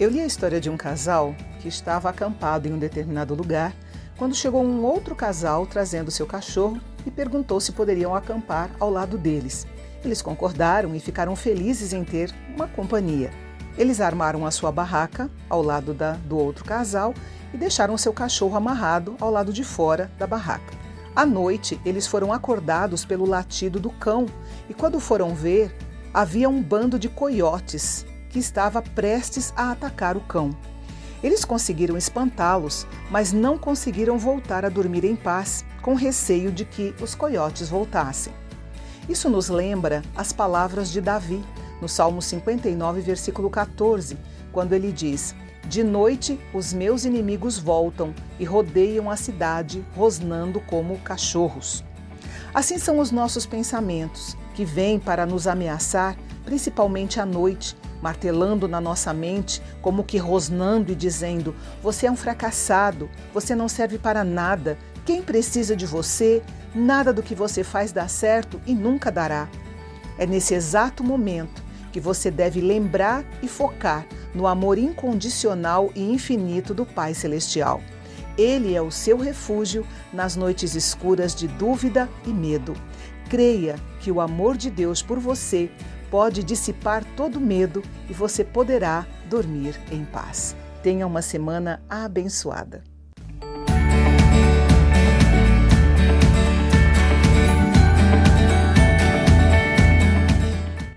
Eu li a história de um casal que estava acampado em um determinado lugar quando chegou um outro casal trazendo seu cachorro e perguntou se poderiam acampar ao lado deles. Eles concordaram e ficaram felizes em ter uma companhia. Eles armaram a sua barraca ao lado da, do outro casal e deixaram seu cachorro amarrado ao lado de fora da barraca. À noite, eles foram acordados pelo latido do cão e, quando foram ver, havia um bando de coiotes que estava prestes a atacar o cão. Eles conseguiram espantá-los, mas não conseguiram voltar a dormir em paz, com receio de que os coiotes voltassem. Isso nos lembra as palavras de Davi, no Salmo 59, versículo 14, quando ele diz: De noite os meus inimigos voltam e rodeiam a cidade, rosnando como cachorros. Assim são os nossos pensamentos, que vêm para nos ameaçar, principalmente à noite, martelando na nossa mente, como que rosnando e dizendo: Você é um fracassado, você não serve para nada, quem precisa de você? Nada do que você faz dá certo e nunca dará. É nesse exato momento que você deve lembrar e focar no amor incondicional e infinito do Pai Celestial. Ele é o seu refúgio nas noites escuras de dúvida e medo. Creia que o amor de Deus por você pode dissipar todo medo e você poderá dormir em paz. Tenha uma semana abençoada.